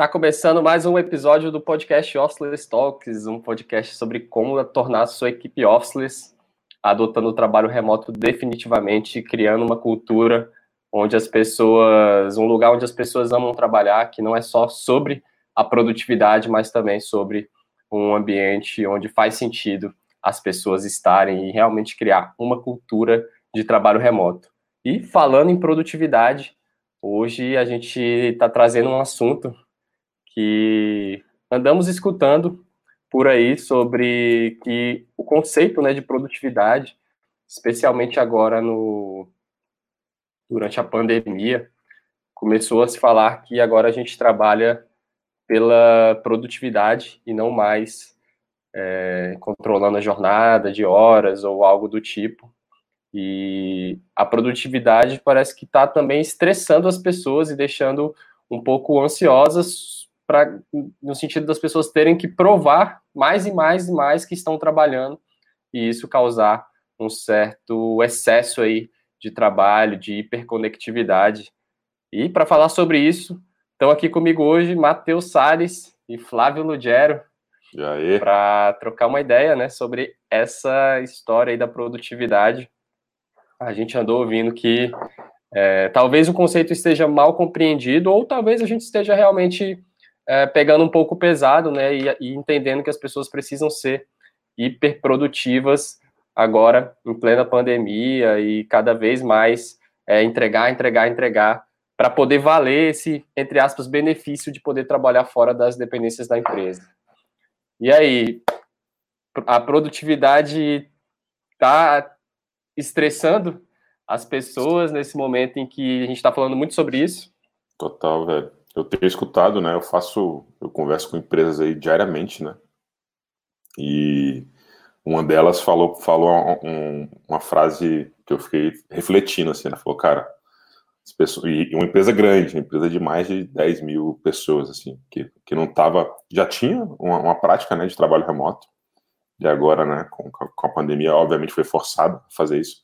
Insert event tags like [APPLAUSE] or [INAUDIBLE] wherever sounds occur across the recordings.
Está começando mais um episódio do podcast Officeless Talks, um podcast sobre como tornar a sua equipe officeless, adotando o trabalho remoto definitivamente, criando uma cultura onde as pessoas, um lugar onde as pessoas amam trabalhar, que não é só sobre a produtividade, mas também sobre um ambiente onde faz sentido as pessoas estarem e realmente criar uma cultura de trabalho remoto. E falando em produtividade, hoje a gente está trazendo um assunto que andamos escutando por aí sobre que o conceito né, de produtividade, especialmente agora no durante a pandemia, começou a se falar que agora a gente trabalha pela produtividade e não mais é, controlando a jornada de horas ou algo do tipo. E a produtividade parece que está também estressando as pessoas e deixando um pouco ansiosas pra, no sentido das pessoas terem que provar mais e mais e mais que estão trabalhando e isso causar um certo excesso aí de trabalho, de hiperconectividade. E para falar sobre isso, estão aqui comigo hoje Matheus Salles e Flávio Lugero para trocar uma ideia, né, sobre essa história aí da produtividade. A gente andou ouvindo que é, talvez o conceito esteja mal compreendido ou talvez a gente esteja realmente é, pegando um pouco pesado, né, e, e, entendendo que as pessoas precisam ser hiperprodutivas agora, em plena pandemia, e cada vez mais é, entregar, entregar, entregar, para poder valer esse, entre aspas, benefício de poder trabalhar fora das dependências da empresa. E aí, a produtividade está estressando as pessoas nesse momento em que a gente está falando muito sobre isso? Total, velho eu tenho escutado, né? Eu faço, eu converso com empresas aí diariamente, né? E uma delas falou, falou um, uma frase que eu fiquei refletindo, assim, ela falou, cara, e uma empresa grande, uma empresa de mais de 10 mil pessoas, assim, que, que não tava, já tinha uma, uma prática, né, de trabalho remoto, e agora, né, com, com a pandemia, obviamente foi forçado a fazer isso,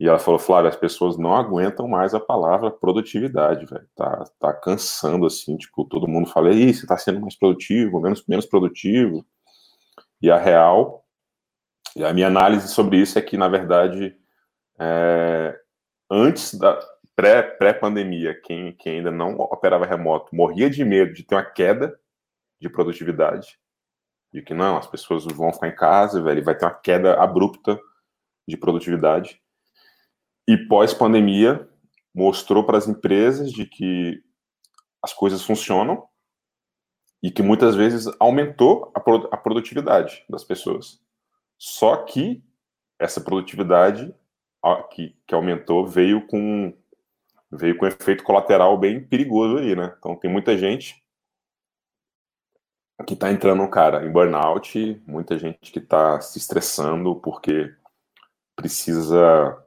e ela falou, Flávia, as pessoas não aguentam mais a palavra produtividade, velho. Tá, tá cansando, assim, tipo, todo mundo fala, Ih, você tá sendo mais produtivo, menos, menos produtivo. E a real, e a minha análise sobre isso é que, na verdade, é, antes da pré-pandemia, pré quem, quem ainda não operava remoto morria de medo de ter uma queda de produtividade, de que não, as pessoas vão ficar em casa, velho, vai ter uma queda abrupta de produtividade. E pós-pandemia, mostrou para as empresas de que as coisas funcionam e que muitas vezes aumentou a, a produtividade das pessoas. Só que essa produtividade que, que aumentou veio com veio com um efeito colateral bem perigoso aí, né? Então tem muita gente que está entrando, cara, em burnout, muita gente que está se estressando porque precisa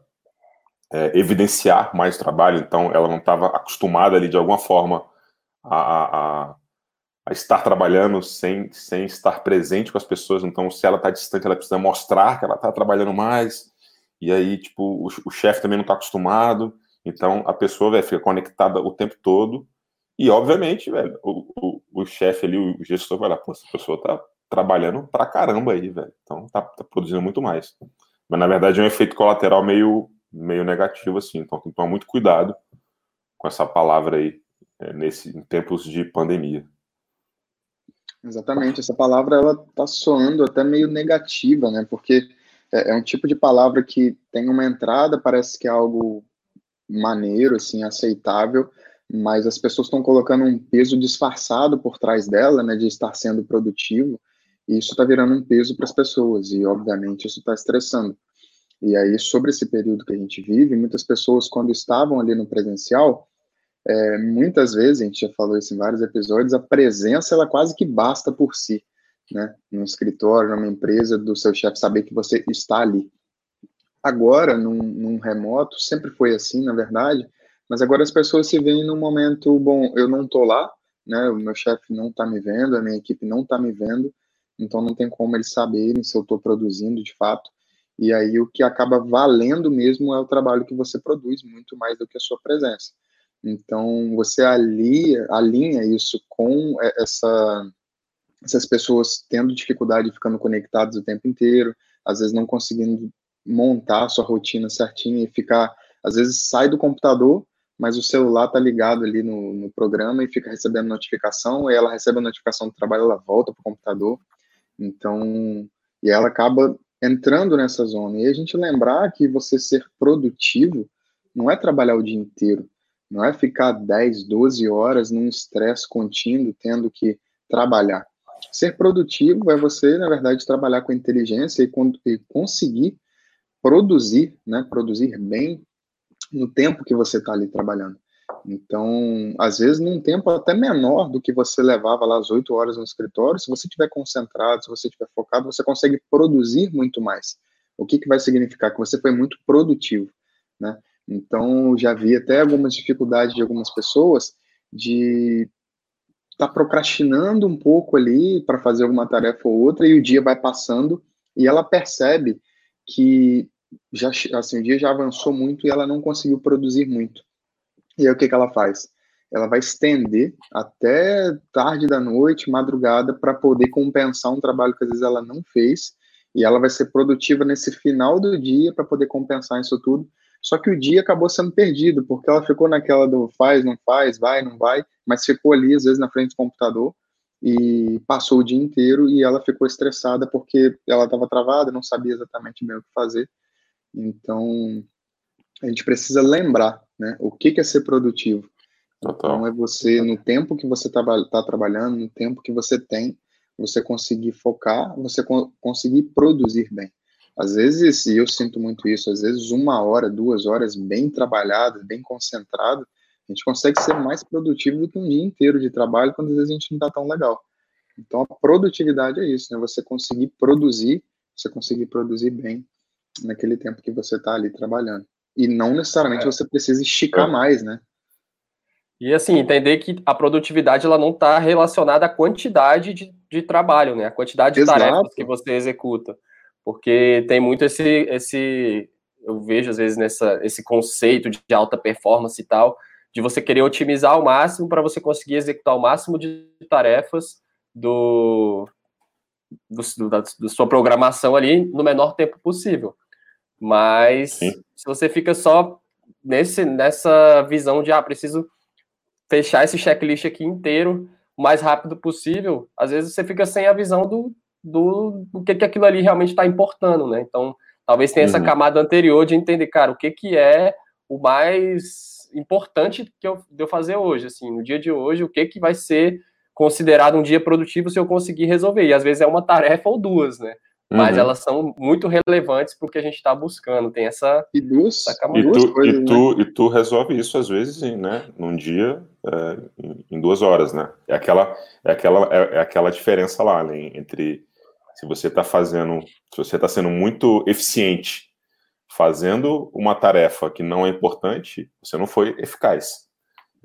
é, evidenciar mais trabalho, então ela não estava acostumada ali de alguma forma a, a, a, estar trabalhando sem, sem estar presente com as pessoas, então se ela está distante, ela precisa mostrar que ela está trabalhando mais, e aí, tipo, o, o chefe também não está acostumado, então a pessoa, véio, fica conectada o tempo todo, e obviamente, velho, o, o, o chefe ali, o gestor vai lá, pô, essa pessoa tá trabalhando pra caramba aí, velho, então tá, tá produzindo muito mais. Mas na verdade é um efeito colateral meio meio negativo, assim. Então tem que tomar muito cuidado com essa palavra aí, é, nesse, em tempos de pandemia. Exatamente, essa palavra ela tá soando até meio negativa, né? Porque é, é um tipo de palavra que tem uma entrada, parece que é algo maneiro, assim, aceitável, mas as pessoas estão colocando um peso disfarçado por trás dela, né, de estar sendo produtivo, e isso está virando um peso para as pessoas, e obviamente isso está estressando. E aí, sobre esse período que a gente vive, muitas pessoas, quando estavam ali no presencial, é, muitas vezes, a gente já falou isso em vários episódios, a presença, ela quase que basta por si, né? Num escritório, numa empresa, do seu chefe saber que você está ali. Agora, num, num remoto, sempre foi assim, na verdade, mas agora as pessoas se veem num momento, bom, eu não estou lá, né? O meu chefe não está me vendo, a minha equipe não está me vendo, então não tem como eles saberem se eu estou produzindo de fato. E aí o que acaba valendo mesmo é o trabalho que você produz, muito mais do que a sua presença. Então você alia, alinha isso com essa, essas pessoas tendo dificuldade ficando conectadas o tempo inteiro, às vezes não conseguindo montar a sua rotina certinha e ficar, às vezes sai do computador, mas o celular tá ligado ali no, no programa e fica recebendo notificação, e ela recebe a notificação do trabalho, ela volta pro computador. Então, e ela acaba entrando nessa zona. E a gente lembrar que você ser produtivo não é trabalhar o dia inteiro, não é ficar 10, 12 horas num estresse contínuo, tendo que trabalhar. Ser produtivo é você, na verdade, trabalhar com inteligência e, e conseguir produzir, né, produzir bem no tempo que você está ali trabalhando. Então, às vezes, num tempo até menor do que você levava lá as oito horas no escritório, se você estiver concentrado, se você estiver focado, você consegue produzir muito mais. O que, que vai significar? Que você foi muito produtivo, né? Então, já vi até algumas dificuldades de algumas pessoas de estar tá procrastinando um pouco ali para fazer alguma tarefa ou outra e o dia vai passando e ela percebe que já assim o dia já avançou muito e ela não conseguiu produzir muito. E aí o que, que ela faz? Ela vai estender até tarde da noite, madrugada, para poder compensar um trabalho que às vezes ela não fez, e ela vai ser produtiva nesse final do dia para poder compensar isso tudo. Só que o dia acabou sendo perdido, porque ela ficou naquela do faz, não faz, vai, não vai, mas ficou ali, às vezes, na frente do computador, e passou o dia inteiro e ela ficou estressada porque ela estava travada, não sabia exatamente bem o que fazer. Então, a gente precisa lembrar né? O que, que é ser produtivo? Total. Então é você, no tempo que você está tá trabalhando, no tempo que você tem, você conseguir focar, você co conseguir produzir bem. Às vezes, e eu sinto muito isso, às vezes uma hora, duas horas bem trabalhadas, bem concentrado, a gente consegue ser mais produtivo do que um dia inteiro de trabalho, quando às vezes a gente não está tão legal. Então a produtividade é isso, né? Você conseguir produzir, você conseguir produzir bem naquele tempo que você está ali trabalhando. E não necessariamente é. você precisa esticar é. mais, né? E assim, entender que a produtividade ela não está relacionada à quantidade de, de trabalho, né? A quantidade de Exato. tarefas que você executa. Porque tem muito esse, esse eu vejo às vezes nessa, esse conceito de alta performance e tal, de você querer otimizar ao máximo para você conseguir executar o máximo de tarefas do, do, da, da sua programação ali no menor tempo possível. Mas Sim. se você fica só nesse, nessa visão de, ah, preciso fechar esse checklist aqui inteiro o mais rápido possível, às vezes você fica sem a visão do, do, do que, que aquilo ali realmente está importando, né? Então, talvez tenha uhum. essa camada anterior de entender, cara, o que, que é o mais importante que eu, de eu fazer hoje, assim, no dia de hoje, o que, que vai ser considerado um dia produtivo se eu conseguir resolver. E às vezes é uma tarefa ou duas, né? Mas uhum. elas são muito relevantes para o que a gente está buscando. Tem essa. E duas, e duas tu, coisas, e, tu, né? e tu resolve isso, às vezes, né, num dia, é, em, duas horas, né? É aquela, é aquela, é, é aquela diferença lá, né, entre se você está fazendo, se você está sendo muito eficiente fazendo uma tarefa que não é importante, você não foi eficaz.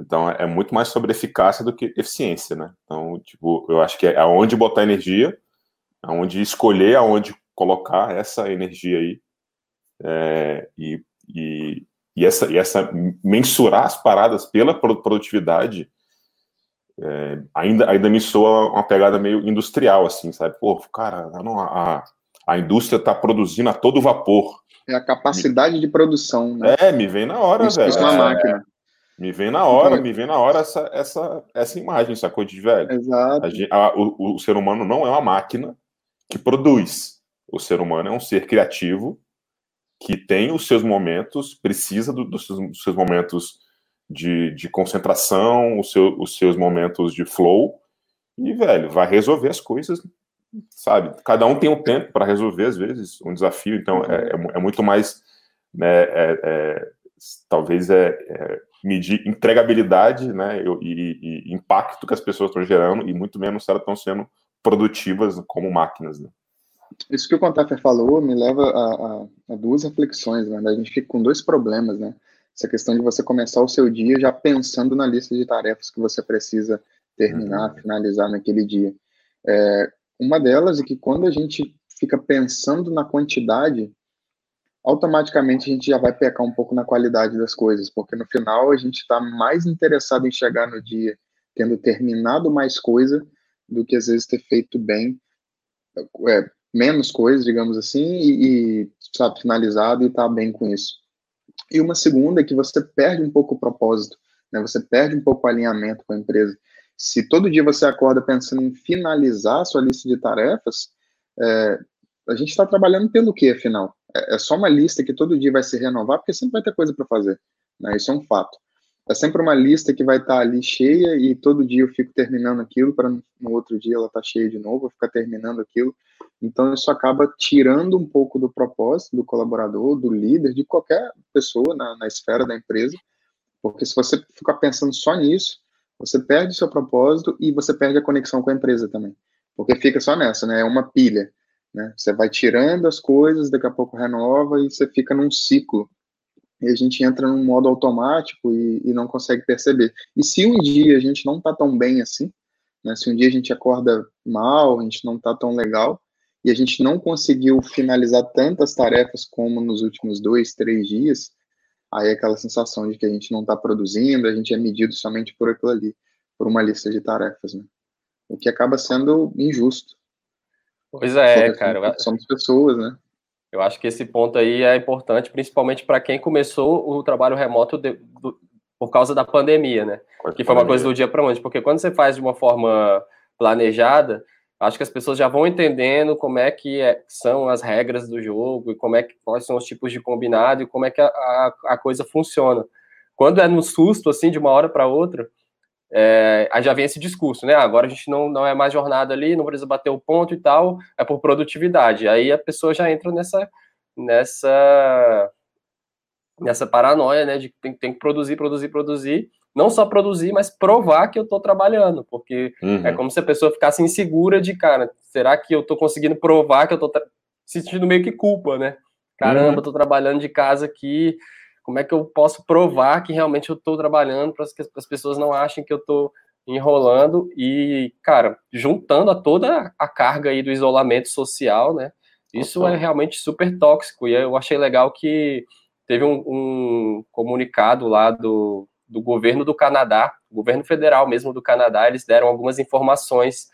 Então, é muito mais sobre eficácia do que eficiência, né? Então, tipo, eu acho que é aonde botar energia aonde escolher aonde colocar essa energia aí é, e, e, e, essa, e essa mensurar as paradas pela produtividade é, ainda, ainda me soa uma pegada meio industrial, assim, sabe? Pô, cara, não, a, a indústria está produzindo a todo vapor. É a capacidade me, de produção, né? É, me vem na hora, velho. É uma máquina. Me vem na hora, então, me vem na hora essa, essa, essa imagem, essa coisa de velho. Exato. A, a, o, o ser humano não é uma máquina, que produz. O ser humano é um ser criativo que tem os seus momentos, precisa do, dos, seus, dos, seus, momentos de, de concentração, os, seu, os seus momentos de flow, e, velho, vai resolver as coisas, sabe? Cada um tem um tempo para resolver, às vezes, um desafio, então é, é, é muito mais, né, é, é talvez é, é, medir entregabilidade, né, e, e, impacto que as pessoas estão gerando, e muito menos se elas estão sendo produtivas como máquinas. Né? Isso que o Contafer falou me leva a, a, a duas reflexões. Né? A gente fica com dois problemas, né? Essa questão de você começar o seu dia já pensando na lista de tarefas que você precisa terminar, uhum. finalizar naquele dia. É, uma delas é que quando a gente fica pensando na quantidade, automaticamente a gente já vai pecar um pouco na qualidade das coisas, porque no final a gente está mais interessado em chegar no dia tendo terminado mais coisa do que às vezes ter feito bem é, menos coisas, digamos assim, e, e sabe, finalizado e tá bem com isso. E uma segunda é que você perde um pouco o propósito, né? Você perde um pouco o alinhamento com a empresa. Se todo dia você acorda pensando em finalizar a sua lista de tarefas, é, a gente está trabalhando pelo que, afinal? É, é, só uma lista que todo dia vai se renovar, porque sempre vai ter coisa para fazer. Né? Isso é um fato. É sempre uma lista que vai estar tá ali cheia e todo dia eu fico terminando aquilo para no outro dia ela tá cheia de novo, eu ficar terminando aquilo. Então isso acaba tirando um pouco do propósito do colaborador, do líder, de qualquer pessoa na, na esfera da empresa, porque se você ficar pensando só nisso, você perde seu propósito e você perde a conexão com a empresa também, porque fica só nessa, né? É uma pilha, né? Você vai tirando as coisas, daqui a pouco renova e você fica num ciclo e a gente entra num modo automático e, e não consegue perceber. E se um dia a gente não está tão bem assim, né, se um dia a gente acorda mal, a gente não está tão legal, e a gente não conseguiu finalizar tantas tarefas como nos últimos dois, três dias, aí é aquela sensação de que a gente não está produzindo, a gente é medido somente por aquilo ali, por uma lista de tarefas, né? O que acaba sendo injusto. Pois é, cara. Somos pessoas, né? Eu acho que esse ponto aí é importante, principalmente para quem começou o trabalho remoto de, do, por causa da pandemia, né? que foi uma coisa do dia para noite. Porque quando você faz de uma forma planejada, acho que as pessoas já vão entendendo como é que é, são as regras do jogo e como é que quais são os tipos de combinado e como é que a, a, a coisa funciona. Quando é no susto, assim, de uma hora para outra, é, aí já vem esse discurso, né? Agora a gente não, não é mais jornada ali, não precisa bater o ponto e tal, é por produtividade. Aí a pessoa já entra nessa nessa nessa paranoia, né? De que tem, tem que produzir, produzir, produzir. Não só produzir, mas provar que eu estou trabalhando, porque uhum. é como se a pessoa ficasse insegura de, cara, será que eu estou conseguindo provar que eu estou sentindo meio que culpa, né? Caramba, uhum. tô trabalhando de casa aqui, como é que eu posso provar que realmente eu estou trabalhando para que as pessoas não achem que eu estou enrolando e, cara, juntando a toda a carga aí do isolamento social, né? Isso é realmente super tóxico e eu achei legal que teve um, um comunicado lá do, do governo do Canadá, governo federal mesmo do Canadá, eles deram algumas informações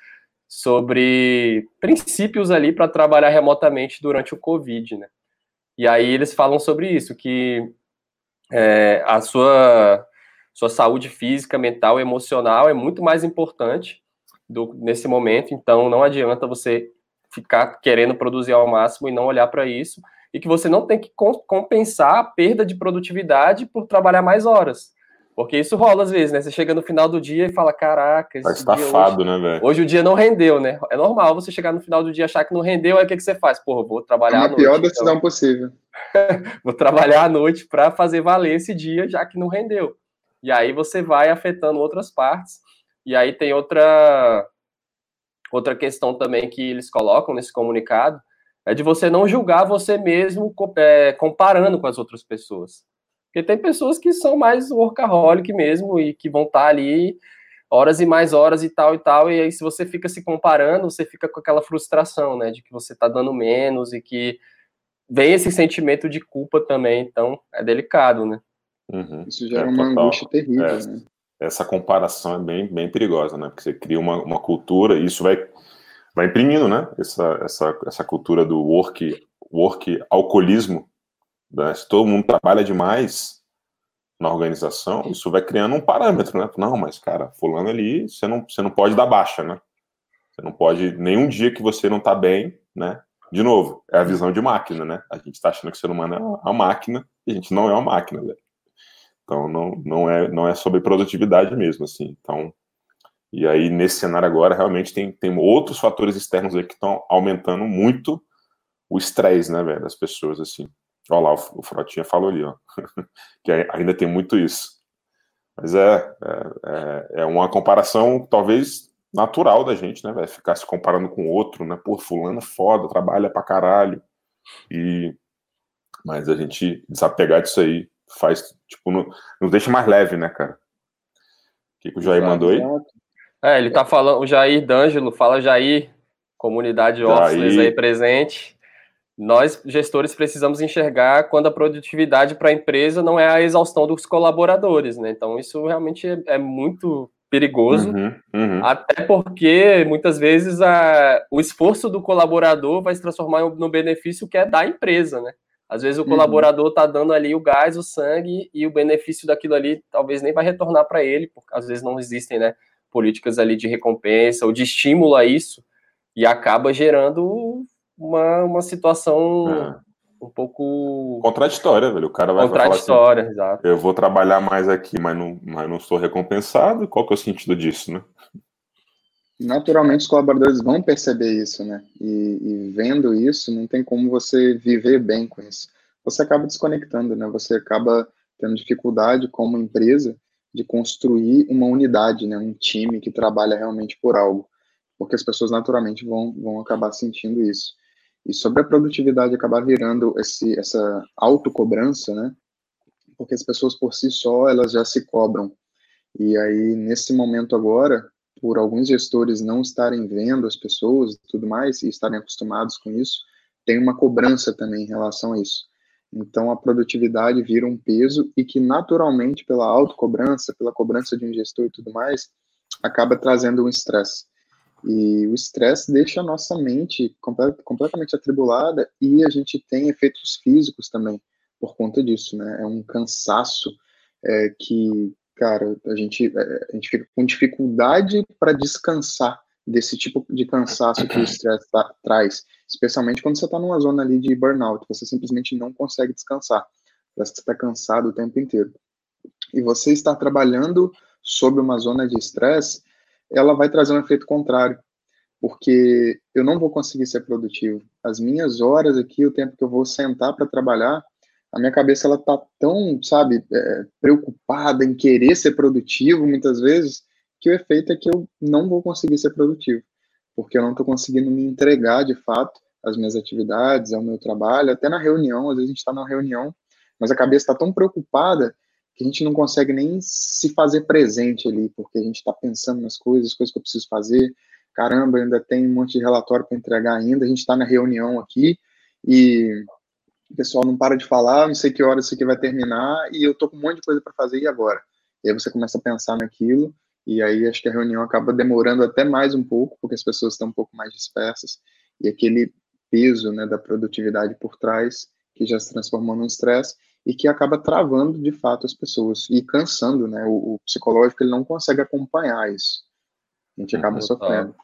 sobre princípios ali para trabalhar remotamente durante o Covid, né? E aí eles falam sobre isso, que é, a sua, sua saúde física, mental, emocional é muito mais importante do, nesse momento. Então, não adianta você ficar querendo produzir ao máximo e não olhar para isso. E que você não tem que compensar a perda de produtividade por trabalhar mais horas. Porque isso rola às vezes, né? Você chega no final do dia e fala: Caraca, esse tá estafado, hoje, né, velho? Hoje o dia não rendeu, né? É normal você chegar no final do dia e achar que não rendeu, aí o que, que você faz? Porra, vou trabalhar é a noite. pior decisão então. possível. [LAUGHS] vou trabalhar à noite para fazer valer esse dia, já que não rendeu. E aí você vai afetando outras partes. E aí tem outra outra questão também que eles colocam nesse comunicado, é de você não julgar você mesmo é, comparando com as outras pessoas. Porque tem pessoas que são mais workaholic mesmo e que vão estar tá ali horas e mais horas e tal e tal, e aí se você fica se comparando, você fica com aquela frustração, né, de que você está dando menos e que vem esse sentimento de culpa também, então é delicado, né? Uhum. Isso gera é, uma total. angústia terrível, é, né? Essa comparação é bem, bem perigosa, né? Porque você cria uma, uma cultura e isso vai, vai imprimindo, né? Essa, essa, essa cultura do work, work alcoolismo, né? Se todo mundo trabalha demais na organização, isso vai criando um parâmetro, né? Não, mas cara, fulano ali, você não, você não pode dar baixa, né? Você não pode, nenhum dia que você não tá bem, né? De novo, é a visão de máquina, né? A gente está achando que o ser humano é uma máquina e a gente não é uma máquina, velho. Então não, não, é, não é sobre produtividade mesmo, assim. Então, e aí nesse cenário agora realmente tem, tem outros fatores externos aí que estão aumentando muito o estresse, né, velho, das pessoas, assim. Olha lá, o, Frotinha falou ali, ó, [LAUGHS] que ainda tem muito isso. Mas é, é, é, é uma comparação talvez natural da gente, né, velho? Ficar se comparando com outro, né? Pô, fulano é foda, trabalha pra caralho. E... Mas a gente desapegar disso aí faz, tipo, nos deixa mais leve, né, cara? O que, que o Jair Exato. mandou aí? É, ele tá falando, o Jair D'Angelo fala Jair comunidade Office aí presente. Nós, gestores, precisamos enxergar quando a produtividade para a empresa não é a exaustão dos colaboradores, né? Então, isso realmente é, é muito perigoso, uhum, uhum. até porque muitas vezes a, o esforço do colaborador vai se transformar no benefício que é da empresa, né? Às vezes o uhum. colaborador está dando ali o gás, o sangue, e o benefício daquilo ali talvez nem vai retornar para ele, porque às vezes não existem né, políticas ali de recompensa ou de estímulo a isso, e acaba gerando uma, uma situação é. um pouco. Contraditória, velho. O cara vai Contraditória, falar assim, exato. Eu vou trabalhar mais aqui, mas não, mas não sou recompensado. Qual que é o sentido disso, né? naturalmente os colaboradores vão perceber isso, né? E, e, vendo isso, não tem como você viver bem com isso. Você acaba desconectando, né? Você acaba tendo dificuldade como empresa de construir uma unidade, né? Um time que trabalha realmente por algo, porque as pessoas naturalmente vão vão acabar sentindo isso. E sobre a produtividade acabar virando esse essa autocobrança, né? Porque as pessoas por si só elas já se cobram. E aí nesse momento agora por alguns gestores não estarem vendo as pessoas e tudo mais, e estarem acostumados com isso, tem uma cobrança também em relação a isso. Então, a produtividade vira um peso e que, naturalmente, pela autocobrança, pela cobrança de um gestor e tudo mais, acaba trazendo um estresse. E o estresse deixa a nossa mente complet completamente atribulada e a gente tem efeitos físicos também por conta disso, né? É um cansaço é, que cara, a gente, é, a gente fica com dificuldade para descansar desse tipo de cansaço que o estresse traz, especialmente quando você está numa zona ali de burnout, você simplesmente não consegue descansar, parece que você está cansado o tempo inteiro. E você estar trabalhando sob uma zona de estresse, ela vai trazer um efeito contrário, porque eu não vou conseguir ser produtivo. As minhas horas aqui, o tempo que eu vou sentar para trabalhar, a minha cabeça ela tá tão, sabe, é, preocupada em querer ser produtivo muitas vezes, que o efeito é que eu não vou conseguir ser produtivo, porque eu não estou conseguindo me entregar de fato às minhas atividades, ao meu trabalho, até na reunião, às vezes a gente está na reunião, mas a cabeça está tão preocupada que a gente não consegue nem se fazer presente ali, porque a gente está pensando nas coisas, coisas que eu preciso fazer, caramba, ainda tem um monte de relatório para entregar ainda, a gente está na reunião aqui, e o pessoal não para de falar, não sei que hora isso aqui vai terminar, e eu tô com um monte de coisa para fazer, e agora? E aí você começa a pensar naquilo, e aí acho que a reunião acaba demorando até mais um pouco, porque as pessoas estão um pouco mais dispersas, e aquele peso né, da produtividade por trás, que já se transformou num estresse, e que acaba travando de fato as pessoas, e cansando, né, o, o psicológico ele não consegue acompanhar isso, a gente acaba uhum, sofrendo.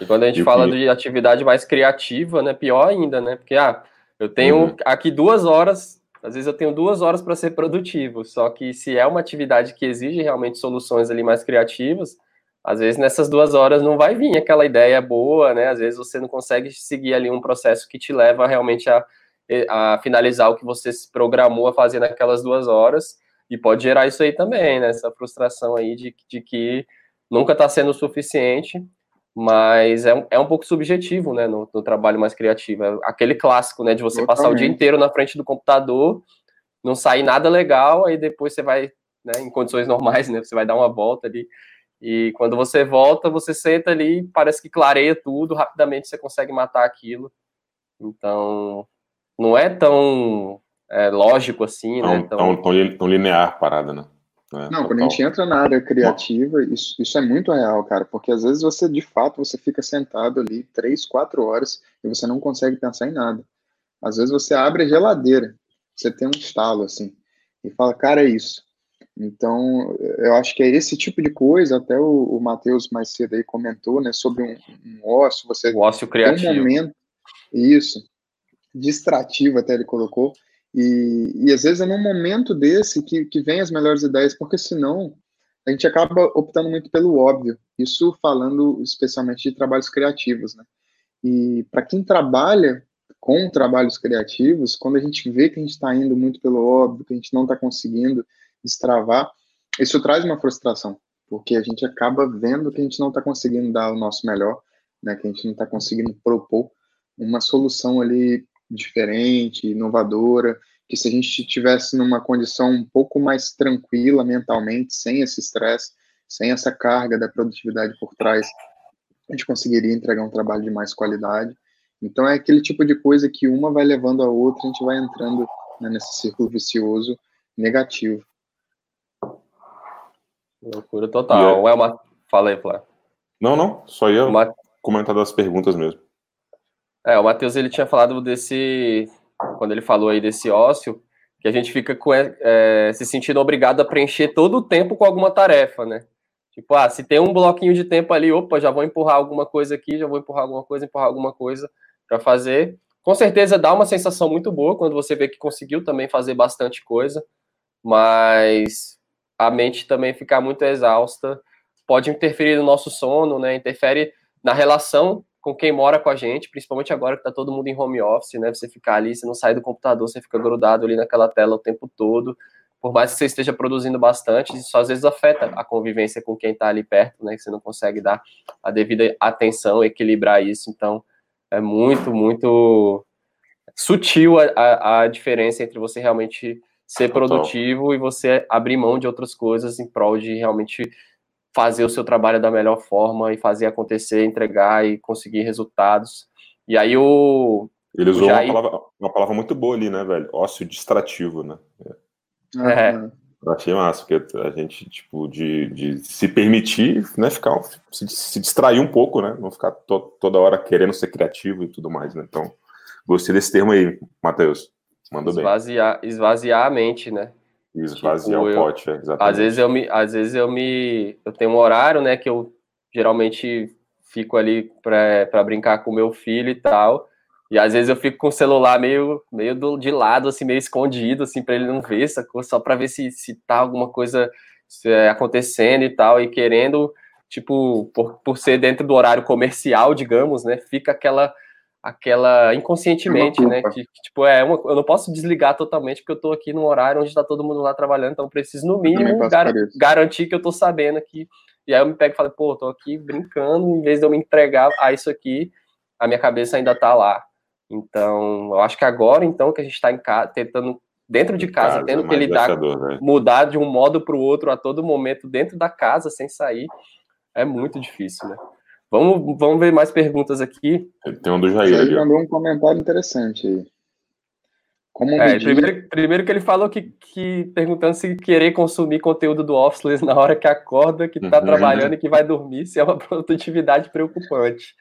E quando a gente e fala que... de atividade mais criativa, né, pior ainda, né, porque, ah, eu tenho uhum. aqui duas horas, às vezes eu tenho duas horas para ser produtivo, só que se é uma atividade que exige realmente soluções ali mais criativas, às vezes nessas duas horas não vai vir aquela ideia boa, né? Às vezes você não consegue seguir ali um processo que te leva realmente a, a finalizar o que você se programou a fazer naquelas duas horas, e pode gerar isso aí também, né? Essa frustração aí de, de que nunca está sendo o suficiente mas é um, é um pouco subjetivo, né, no, no trabalho mais criativo. É aquele clássico, né, de você Totalmente. passar o dia inteiro na frente do computador, não sair nada legal, aí depois você vai, né, em condições [LAUGHS] normais, né, você vai dar uma volta ali, e quando você volta, você senta ali, parece que clareia tudo, rapidamente você consegue matar aquilo. Então, não é tão é, lógico assim, né? Tão, tão, tão, tão linear a parada, né? Né? Não, quando a gente entra na área criativa, isso, isso é muito real, cara, porque às vezes você, de fato, você fica sentado ali três, quatro horas e você não consegue pensar em nada. Às vezes você abre a geladeira, você tem um estalo, assim, e fala, cara, é isso. Então, eu acho que é esse tipo de coisa, até o, o Matheus mais cedo aí comentou, né, sobre um, um ócio, você... O ócio criativo. um momento, isso, distrativo até ele colocou, e, e às vezes é num momento desse que, que vem as melhores ideias, porque senão a gente acaba optando muito pelo óbvio. Isso falando especialmente de trabalhos criativos, né? E para quem trabalha com trabalhos criativos, quando a gente vê que a gente está indo muito pelo óbvio, que a gente não está conseguindo destravar, isso traz uma frustração, porque a gente acaba vendo que a gente não está conseguindo dar o nosso melhor, né? Que a gente não está conseguindo propor uma solução ali diferente, inovadora, que se a gente tivesse numa condição um pouco mais tranquila mentalmente, sem esse estresse, sem essa carga da produtividade por trás, a gente conseguiria entregar um trabalho de mais qualidade. Então é aquele tipo de coisa que uma vai levando a outra, a gente vai entrando né, nesse círculo vicioso negativo. Loucura total. É uma... Fala aí, Flávio. Não, não, só ia uma... comentar das perguntas mesmo. É, o Matheus ele tinha falado desse, quando ele falou aí desse ócio, que a gente fica com, é, se sentindo obrigado a preencher todo o tempo com alguma tarefa, né? Tipo, ah, se tem um bloquinho de tempo ali, opa, já vou empurrar alguma coisa aqui, já vou empurrar alguma coisa, empurrar alguma coisa para fazer. Com certeza dá uma sensação muito boa quando você vê que conseguiu também fazer bastante coisa, mas a mente também ficar muito exausta pode interferir no nosso sono, né? Interfere na relação com quem mora com a gente, principalmente agora que tá todo mundo em home office, né? Você ficar ali, você não sai do computador, você fica grudado ali naquela tela o tempo todo. Por mais que você esteja produzindo bastante, isso às vezes afeta a convivência com quem está ali perto, né? Que você não consegue dar a devida atenção, equilibrar isso. Então, é muito, muito sutil a, a, a diferença entre você realmente ser produtivo Total. e você abrir mão de outras coisas em prol de realmente fazer o seu trabalho da melhor forma e fazer acontecer, entregar e conseguir resultados. E aí o. Ele usou Jair... uma, palavra, uma, palavra, muito boa ali, né, velho? Ócio distrativo, né? É. é. Eu achei massa, porque a gente, tipo, de, de se permitir, né, ficar, se, se distrair um pouco, né? Não ficar to, toda hora querendo ser criativo e tudo mais, né? Então, gostei desse termo aí, Matheus. Mandou esvaziar, bem. Esvaziar a mente, né? Esvaziar tipo, o pote, é, exatamente. Às vezes eu me, às vezes eu me, eu tenho um horário, né, que eu geralmente fico ali para brincar com meu filho e tal. E às vezes eu fico com o celular meio, meio do, de lado, assim, meio escondido, assim, para ele não ver, sacou? Só para ver se, se tá alguma coisa é, acontecendo e tal, e querendo, tipo, por, por ser dentro do horário comercial, digamos, né? Fica aquela aquela inconscientemente, né? Que, tipo, é uma, eu não posso desligar totalmente porque eu tô aqui num horário onde está todo mundo lá trabalhando, então preciso no mínimo gar garantir que eu tô sabendo aqui. E aí eu me pego e falo, pô, tô aqui brincando, em vez de eu me entregar a isso aqui, a minha cabeça ainda tá lá. Então, eu acho que agora, então, que a gente está em casa, tentando dentro de casa, casa tendo que lidar, né? mudar de um modo para o outro a todo momento dentro da casa, sem sair, é muito difícil, né? Vamos, vamos ver mais perguntas aqui. Tem um do Jair. Ele mandou um comentário interessante aí. Como é, medir... primeiro, primeiro que ele falou que, que perguntando se querer consumir conteúdo do Officeless na hora que acorda, que está uhum. trabalhando e que vai dormir, se é uma [LAUGHS] produtividade preocupante.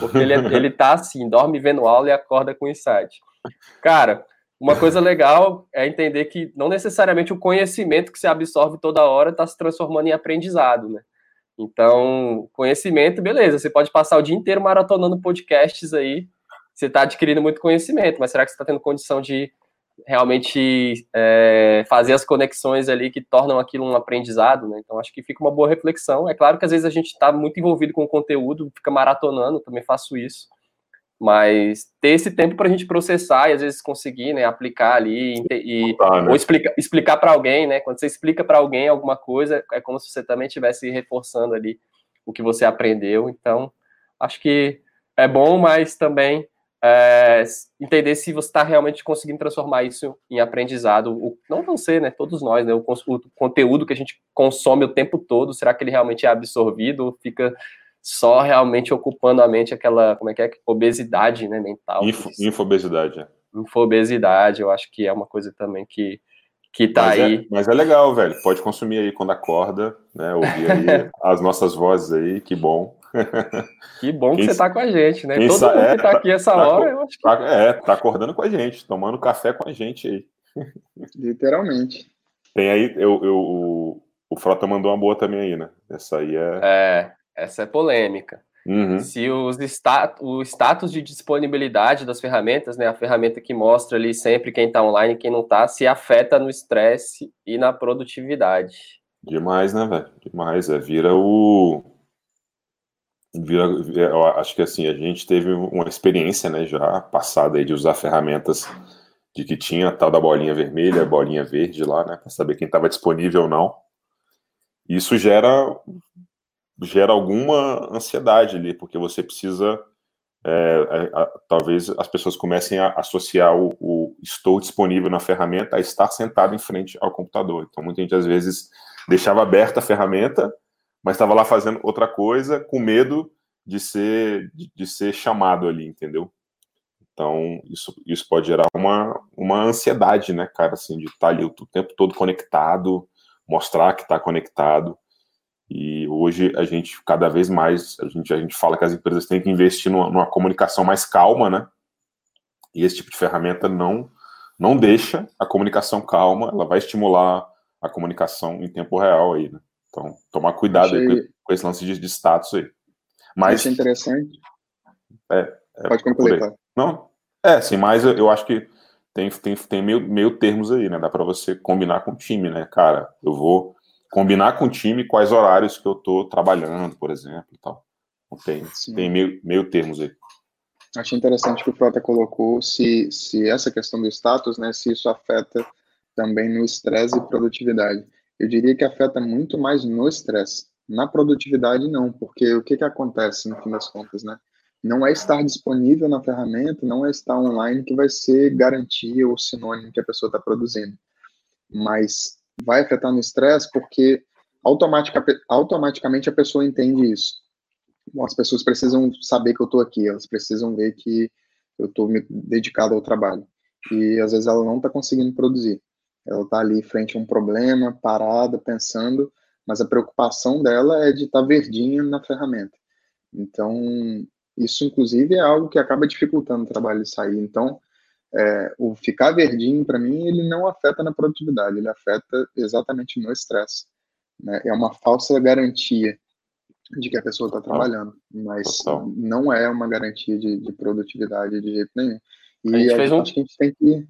Porque ele, é, [LAUGHS] ele tá assim, dorme vendo aula e acorda com insight. Cara, uma coisa legal é entender que não necessariamente o conhecimento que se absorve toda hora está se transformando em aprendizado, né? Então, conhecimento, beleza, você pode passar o dia inteiro maratonando podcasts aí, você está adquirindo muito conhecimento, mas será que você está tendo condição de realmente é, fazer as conexões ali que tornam aquilo um aprendizado, né? Então, acho que fica uma boa reflexão. É claro que às vezes a gente está muito envolvido com o conteúdo, fica maratonando, também faço isso, mas ter esse tempo para a gente processar e às vezes conseguir, né, aplicar ali e, ah, né? ou explica, explicar para alguém, né? Quando você explica para alguém alguma coisa, é como se você também estivesse reforçando ali o que você aprendeu. Então, acho que é bom, mas também é, entender se você está realmente conseguindo transformar isso em aprendizado. O, não você, né? Todos nós, né? O, o conteúdo que a gente consome o tempo todo, será que ele realmente é absorvido ou fica só realmente ocupando a mente aquela, como é que é, obesidade, né, mental. Info, infobesidade. É. Infobesidade, eu acho que é uma coisa também que, que tá mas aí. É, mas é legal, velho, pode consumir aí quando acorda, né, ouvir aí [LAUGHS] as nossas vozes aí, que bom. Que bom que você tá com a gente, né? Todo mundo é, que tá aqui essa tá, hora, eu acho que... Tá, é, tá acordando com a gente, tomando café com a gente aí. Literalmente. Tem aí, eu, eu, o, o Frota mandou uma boa também aí, né? Essa aí é... É, essa é polêmica. Uhum. Se os o status de disponibilidade das ferramentas, né, a ferramenta que mostra ali sempre quem está online e quem não está, se afeta no estresse e na produtividade. Demais, né, velho? Demais. É, vira o. Vira, eu acho que assim, a gente teve uma experiência, né, já passada aí de usar ferramentas de que tinha a tal da bolinha vermelha, bolinha verde lá, né, para saber quem estava disponível ou não. Isso gera gera alguma ansiedade ali, porque você precisa. É, é, a, talvez as pessoas comecem a associar o, o, estou disponível na ferramenta a estar sentado em frente ao computador. Então, muita gente às vezes deixava aberta a ferramenta, mas estava lá fazendo outra coisa, com medo de ser, de, de ser chamado ali, entendeu? Então, isso, isso pode gerar uma, uma ansiedade, né, cara, assim, de estar tá ali o tempo todo conectado, mostrar que está conectado. E hoje a gente, cada vez mais, a gente, a gente fala que as empresas têm que investir numa, numa comunicação mais calma, né? E esse tipo de ferramenta não, não deixa a comunicação calma, ela vai estimular a comunicação em tempo real aí, né? Então, tomar cuidado Achei... com esse lance de, de status aí. Mas. Achei interessante. É, é Pode completar. Não? É, sim, mas eu, eu acho que tem, tem, tem meio, meio termos aí, né? Dá para você combinar com o time, né? Cara, eu vou combinar com o time quais horários que eu tô trabalhando, por exemplo, e tal. Não tem, tem meio, meio termos aí. Achei interessante que o Frota colocou se, se essa questão do status, né, se isso afeta também no estresse e produtividade. Eu diria que afeta muito mais no estresse. Na produtividade, não, porque o que, que acontece no fim das contas, né? Não é estar disponível na ferramenta, não é estar online que vai ser garantia ou sinônimo que a pessoa está produzindo. Mas vai afetar no estresse porque automatica, automaticamente a pessoa entende isso. As pessoas precisam saber que eu estou aqui, elas precisam ver que eu estou me dedicado ao trabalho. E às vezes ela não está conseguindo produzir. Ela está ali frente a um problema, parada, pensando, mas a preocupação dela é de estar tá verdinha na ferramenta. Então, isso inclusive é algo que acaba dificultando o trabalho de sair. Então, é, o ficar verdinho, para mim, ele não afeta na produtividade, ele afeta exatamente no estresse. Né? É uma falsa garantia de que a pessoa está trabalhando, mas não é uma garantia de, de, produtividade de jeito nenhum. E a gente fez um... a gente tem que.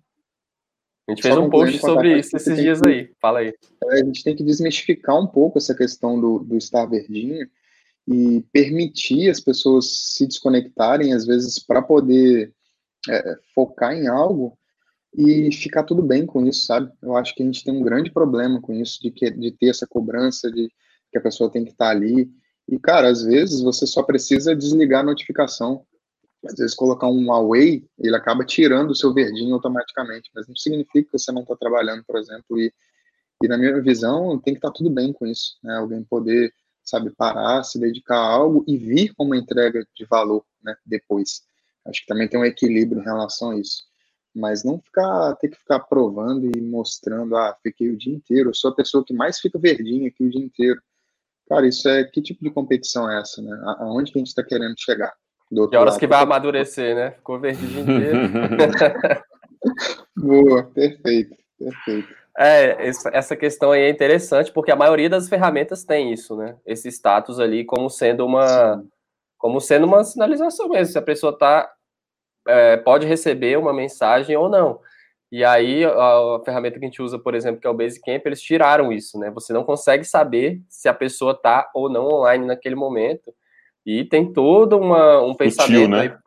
A gente fez um post sobre isso esses dias que, aí. Fala aí. É, a gente tem que desmistificar um pouco essa questão do, do estar verdinho e permitir as pessoas se desconectarem, às vezes, para poder é, focar em algo e ficar tudo bem com isso, sabe? Eu acho que a gente tem um grande problema com isso, de, que, de ter essa cobrança, de que a pessoa tem que estar ali. E, cara, às vezes você só precisa desligar a notificação. Às vezes colocar um away, ele acaba tirando o seu verdinho automaticamente, mas não significa que você não está trabalhando, por exemplo, e, e na minha visão tem que estar tudo bem com isso, né? Alguém poder, sabe, parar, se dedicar a algo e vir com uma entrega de valor, né, depois. Acho que também tem um equilíbrio em relação a isso. Mas não ficar, ter que ficar provando e mostrando, ah, fiquei o dia inteiro, eu sou a pessoa que mais fica verdinha aqui o dia inteiro. Cara, isso é, que tipo de competição é essa, né? Aonde que a gente está querendo chegar? Do horas lado. que vai amadurecer, né? Ficou verde o dia inteiro. [LAUGHS] Boa, perfeito, perfeito. É, essa questão aí é interessante, porque a maioria das ferramentas tem isso, né? Esse status ali como sendo uma, Sim. como sendo uma sinalização mesmo, se a pessoa tá é, pode receber uma mensagem ou não. E aí, a, a, ferramenta que a gente usa, por exemplo, que é o Basecamp, eles tiraram isso, né? Você não consegue saber se a pessoa está ou não online naquele momento. E tem todo uma, um pensamento, né?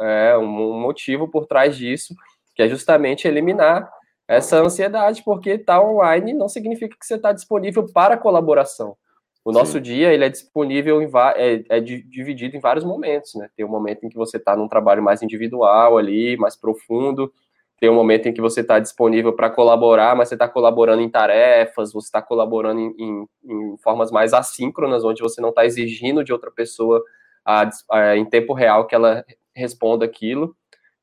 é, um, um motivo por trás disso, que é justamente eliminar essa ansiedade, porque estar tá online não significa que você está disponível para colaboração. O nosso Sim. dia ele é disponível em é, é, dividido em vários momentos, né? Tem um momento em que você está num trabalho mais individual ali, mais profundo. Tem um momento em que você está disponível para colaborar, mas você está colaborando em tarefas, você está colaborando em, em, em, formas mais assíncronas, onde você não está exigindo de outra pessoa a, a, em tempo real que ela responda aquilo.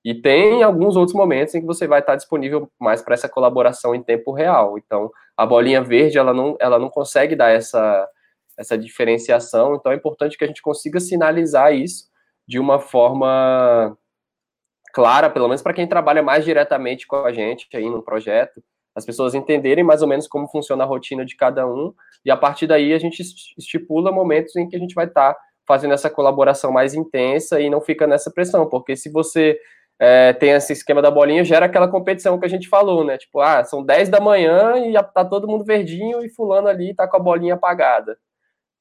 E tem alguns outros momentos em que você vai estar tá disponível mais para essa colaboração em tempo real. Então, a bolinha verde ela não, ela não consegue dar essa essa diferenciação. Então é importante que a gente consiga sinalizar isso de uma forma clara, pelo menos para quem trabalha mais diretamente com a gente aí no projeto, as pessoas entenderem mais ou menos como funciona a rotina de cada um, e a partir daí a gente estipula momentos em que a gente vai estar tá fazendo essa colaboração mais intensa e não fica nessa pressão, porque se você é, tem esse esquema da bolinha, gera aquela competição que a gente falou, né? Tipo, ah, são 10 da manhã e tá todo mundo verdinho e fulano ali tá com a bolinha apagada.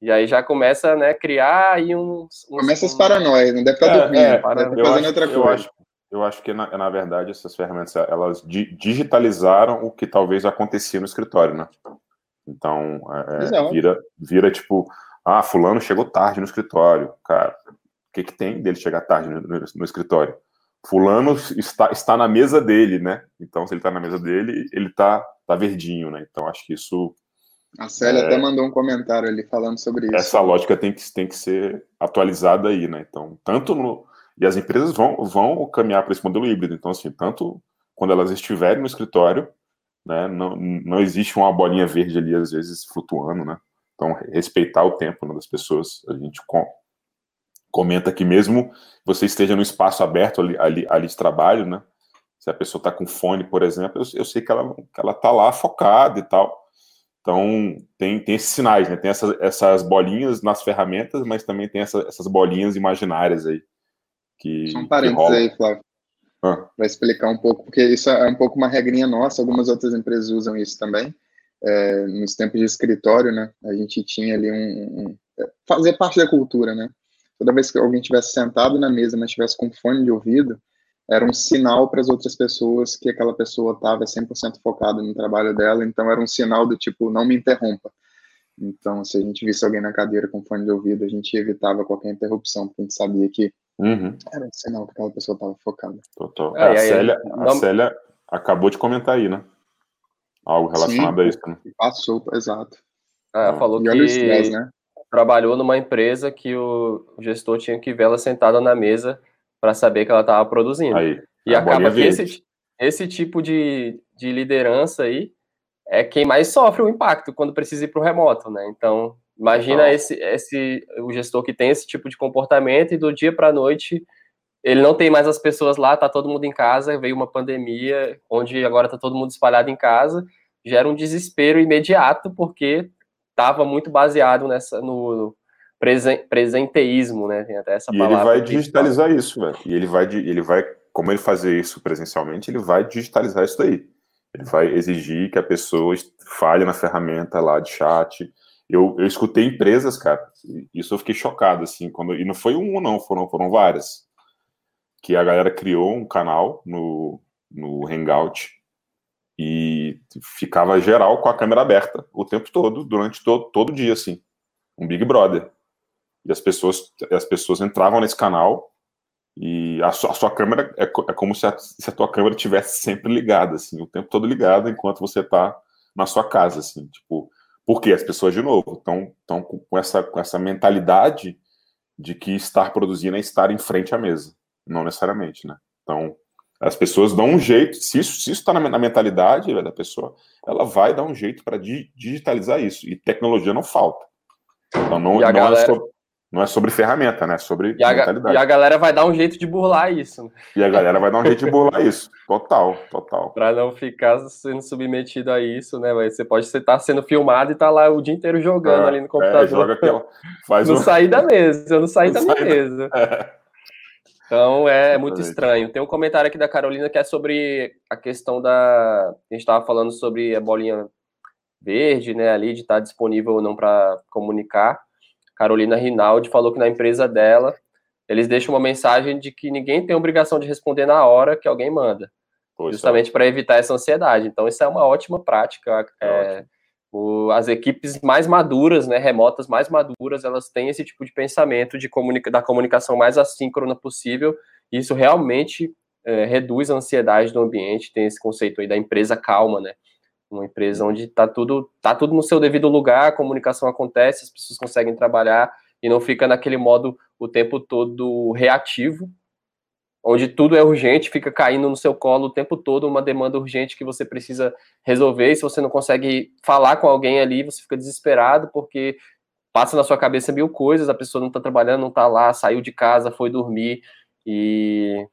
E aí já começa, né, criar aí uns... uns começa as paranoias, não deve estar é, dormindo, é, deve fazendo acho, outra coisa. Eu acho, eu acho que, na, na verdade, essas ferramentas, elas di digitalizaram o que talvez acontecia no escritório, né? Então, é, é vira, vira tipo, ah, fulano chegou tarde no escritório. Cara, o que, que tem dele chegar tarde no, no, no escritório? Fulano está, está na mesa dele, né? Então, se ele está na mesa dele, ele está tá verdinho, né? Então, acho que isso A Célia é, até mandou um comentário ali falando sobre isso. Essa lógica tem que, tem que ser atualizada aí, né? Então, tanto no. E as empresas vão, vão caminhar para esse modelo híbrido. Então, assim, tanto quando elas estiverem no escritório, né, não, não existe uma bolinha verde ali, às vezes, flutuando, né? Então, respeitar o tempo né, das pessoas. A gente com, comenta que mesmo você esteja no espaço aberto ali, ali, ali de trabalho, né? Se a pessoa está com fone, por exemplo, eu, eu sei que ela que ela está lá focada e tal. Então tem, tem esses sinais, né? Tem essas, essas bolinhas nas ferramentas, mas também tem essa, essas bolinhas imaginárias aí. Que, Só um parênteses aí, Flávio. Ah. Para explicar um pouco, porque isso é um pouco uma regrinha nossa, algumas outras empresas usam isso também. É, nos tempos de escritório, né? A gente tinha ali um, um, fazer parte da cultura, né? Toda vez que alguém tivesse sentado na mesa, mas tivesse com fone de ouvido, era um sinal para as outras pessoas que aquela pessoa estava 100% focada no trabalho dela, então era um sinal do tipo, não me interrompa. Então, se a gente visse alguém na cadeira com fone de ouvido, a gente evitava qualquer interrupção, porque a gente sabia que uhum. era um sinal que aquela pessoa estava focada. Total. É, a, Célia, a Célia acabou de comentar aí, né? Algo relacionado Sim, a isso, né? Passou, exato. Ah, ela falou e que stress, né? trabalhou numa empresa que o gestor tinha que ver ela sentada na mesa para saber que ela estava produzindo. Aí, e acaba que esse, esse tipo de, de liderança aí é quem mais sofre o impacto quando precisa ir para o remoto, né? Então, imagina esse, esse o gestor que tem esse tipo de comportamento e do dia para a noite ele não tem mais as pessoas lá, tá todo mundo em casa, veio uma pandemia, onde agora tá todo mundo espalhado em casa, gera um desespero imediato, porque estava muito baseado nessa no, presenteísmo, né? Tem até essa e palavra. Ele vai digitalizar isso, velho. E ele vai, ele vai, como ele fazer isso presencialmente, ele vai digitalizar isso daí. Ele vai exigir que a pessoa falhe na ferramenta lá de chat. Eu, eu escutei empresas, cara, isso eu fiquei chocado, assim, quando, e não foi um, não, foram, foram várias, que a galera criou um canal no, no Hangout e ficava geral com a câmera aberta o tempo todo, durante todo, todo dia, assim, um Big Brother. E as pessoas, as pessoas entravam nesse canal e a sua, a sua câmera é, é como se a, se a, tua câmera estivesse sempre ligada, assim, o tempo todo ligada enquanto você está na sua casa, assim, tipo, porque as pessoas, de novo, estão tão com, essa, com essa mentalidade de que estar produzindo é estar em frente à mesa, não necessariamente, né? Então, as pessoas dão um jeito, se isso está na, na, mentalidade da pessoa, ela vai dar um jeito para di, digitalizar isso, e tecnologia não falta. Então, não, não é galera... é sobre não é sobre ferramenta, né? É sobre e a, mentalidade. E a galera vai dar um jeito de burlar isso. Né? E a galera vai dar um jeito de burlar isso. Total, total. [LAUGHS] Para não ficar sendo submetido a isso, né? Você pode estar tá sendo filmado e tá lá o dia inteiro jogando é, ali no é, computador. É, joga aquela. Faz não um... sair da mesa, eu não saí da minha mesa. [LAUGHS] É. Então é muito estranho. Tem um comentário aqui da Carolina que é sobre a questão da. A gente estava falando sobre a bolinha verde, né? Ali de estar tá disponível ou não para comunicar. Carolina Rinaldi falou que na empresa dela eles deixam uma mensagem de que ninguém tem obrigação de responder na hora que alguém manda, pois justamente é. para evitar essa ansiedade. Então isso é uma ótima prática. É, é o, as equipes mais maduras, né, remotas mais maduras, elas têm esse tipo de pensamento de comunica, da comunicação mais assíncrona possível. E isso realmente é, reduz a ansiedade do ambiente. Tem esse conceito aí da empresa calma, né? Uma empresa onde está tudo, tá tudo no seu devido lugar, a comunicação acontece, as pessoas conseguem trabalhar e não fica naquele modo o tempo todo reativo, onde tudo é urgente, fica caindo no seu colo o tempo todo uma demanda urgente que você precisa resolver, e se você não consegue falar com alguém ali, você fica desesperado porque passa na sua cabeça mil coisas, a pessoa não está trabalhando, não está lá, saiu de casa, foi dormir e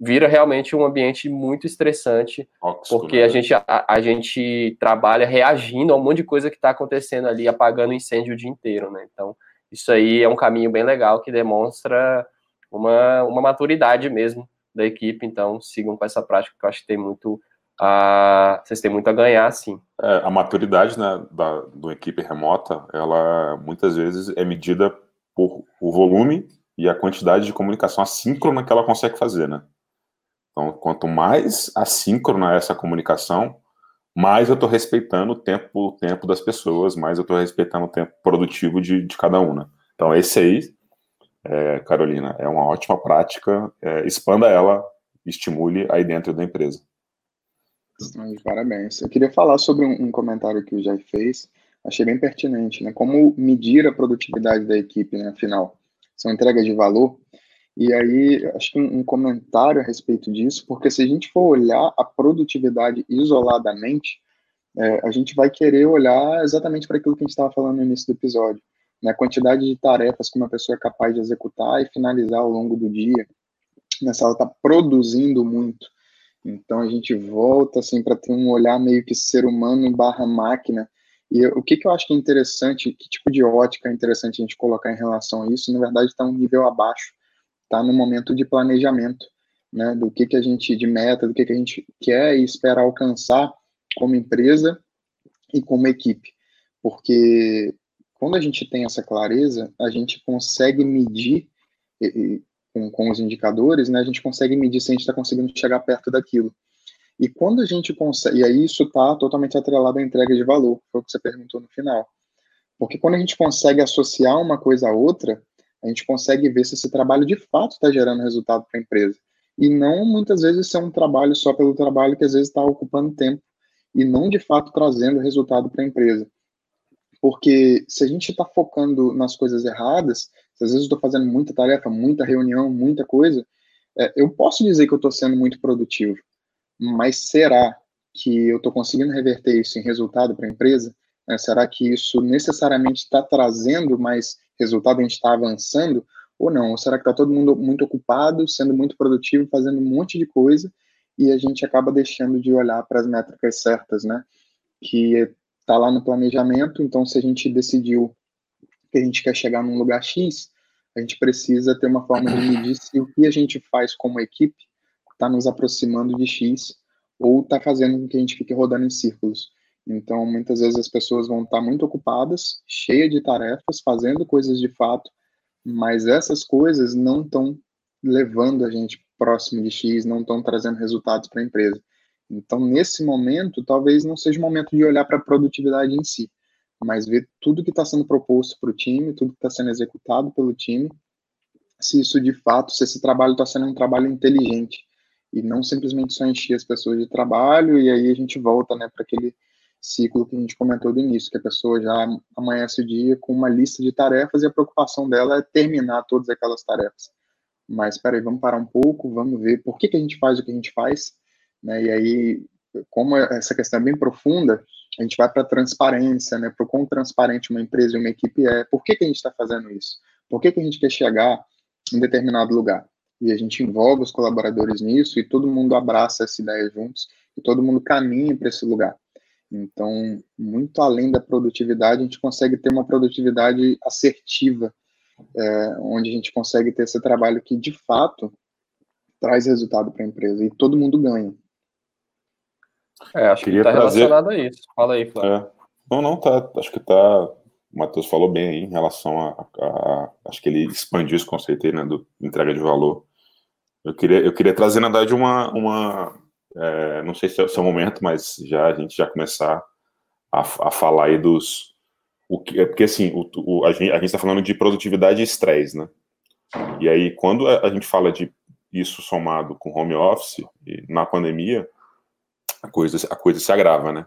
vira realmente um ambiente muito estressante, Óxido, porque né? a, gente, a, a, gente trabalha reagindo a um monte de coisa que está acontecendo ali, apagando incêndio o dia inteiro, né? Então, isso aí é um caminho bem legal que demonstra uma, uma maturidade mesmo da equipe, então sigam com essa prática que eu acho que tem muito a, vocês têm muito a ganhar, sim. É, a maturidade né, da, da equipe remota, ela muitas vezes é medida por o volume e a quantidade de comunicação assíncrona que ela consegue fazer, né? Então, quanto mais assíncrona essa comunicação, mais eu estou respeitando o tempo, o tempo das pessoas, mais eu estou respeitando o tempo produtivo de, de cada uma. Né? Então, esse aí, é, Carolina, é uma ótima prática, é, expanda ela, estimule aí dentro da empresa. Parabéns. Eu queria falar sobre um, comentário que o Jair fez. achei bem pertinente, né? Como medir a produtividade da equipe, né? Afinal, são entregas de valor. E aí, acho que um, comentário a respeito disso, porque se a gente for olhar a produtividade isoladamente, é, a gente vai querer olhar exatamente para aquilo que a gente estava falando no início do episódio, né? A quantidade de tarefas que uma pessoa é capaz de executar e finalizar ao longo do dia, né? Se ela está produzindo muito. Então a gente volta assim para ter um olhar meio que ser humano barra máquina e o que, que eu acho que é interessante, que tipo de ótica é interessante a gente colocar em relação a isso, na verdade está um nível abaixo, está no momento de planejamento, né, do que, que a gente, de meta, do que, que a gente quer e espera alcançar como empresa e como equipe. Porque quando a gente tem essa clareza, a gente consegue medir e, com, com os indicadores, né, a gente consegue medir se a gente está conseguindo chegar perto daquilo. E quando a gente consegue, e aí isso está totalmente atrelado à entrega de valor, foi o que você perguntou no final. Porque quando a gente consegue associar uma coisa a outra, a gente consegue ver se esse trabalho de fato está gerando resultado para a empresa. E não muitas vezes ser um trabalho só pelo trabalho que às vezes está ocupando tempo e não de fato trazendo resultado para a empresa. Porque se a gente está focando nas coisas erradas, se às vezes estou fazendo muita tarefa, muita reunião, muita coisa, é, eu posso dizer que eu estou sendo muito produtivo, mas será que eu estou conseguindo reverter isso em resultado para a empresa? Né? Será que isso necessariamente está trazendo mais resultado, a gente está avançando ou não? Ou será que está todo mundo muito ocupado, sendo muito produtivo, fazendo um monte de coisa e a gente acaba deixando de olhar para as métricas certas, né? Que está lá no planejamento, então se a gente decidiu que a gente quer chegar num lugar X, a gente precisa ter uma forma de medir se o que a gente faz como equipe está nos aproximando de X ou está fazendo com que a gente fique rodando em círculos. Então, muitas vezes as pessoas vão estar muito ocupadas, cheias de tarefas, fazendo coisas de fato, mas essas coisas não estão levando a gente próximo de X, não estão trazendo resultados para a empresa. Então, nesse momento, talvez não seja o momento de olhar para a produtividade em si, mas ver tudo que está sendo proposto para o time, tudo que está sendo executado pelo time, se isso de fato, se esse trabalho está sendo um trabalho inteligente, e não simplesmente só encher as pessoas de trabalho e aí a gente volta, né, para aquele ciclo que a gente comentou do início, que a pessoa já amanhece o dia com uma lista de tarefas e a preocupação dela é terminar todas aquelas tarefas. Mas espera aí, vamos parar um pouco, vamos ver por que, que a gente faz o que a gente faz, né? E aí, como essa questão é bem profunda, a gente vai para a transparência, né? Para o quão transparente uma empresa e uma equipe é. Por que, que a gente está fazendo isso? Por que, que a gente quer chegar em determinado lugar? e a gente envolve os colaboradores nisso e todo mundo abraça essa ideia juntos e todo mundo caminha para esse lugar. Então, muito além da produtividade, a gente consegue ter uma produtividade assertiva, é, onde a gente consegue ter esse trabalho que de fato traz resultado para a empresa e todo mundo ganha. É, acho Queria que está trazer... relacionado a isso. Fala aí, Flávio. É. Não, não, tá. Acho que tá o Matheus falou bem aí em relação a, a, a, Acho que ele expandiu esse conceito aí, né, do entrega de valor. Eu queria, eu queria trazer, na verdade, uma. uma é, não sei se é o seu momento, mas já a gente já começar a, a falar aí dos. O que, é porque, assim, o, o, a gente está falando de produtividade e estresse, né? E aí, quando a, gente fala de isso somado com home office, na pandemia, a coisa, a coisa se agrava, né?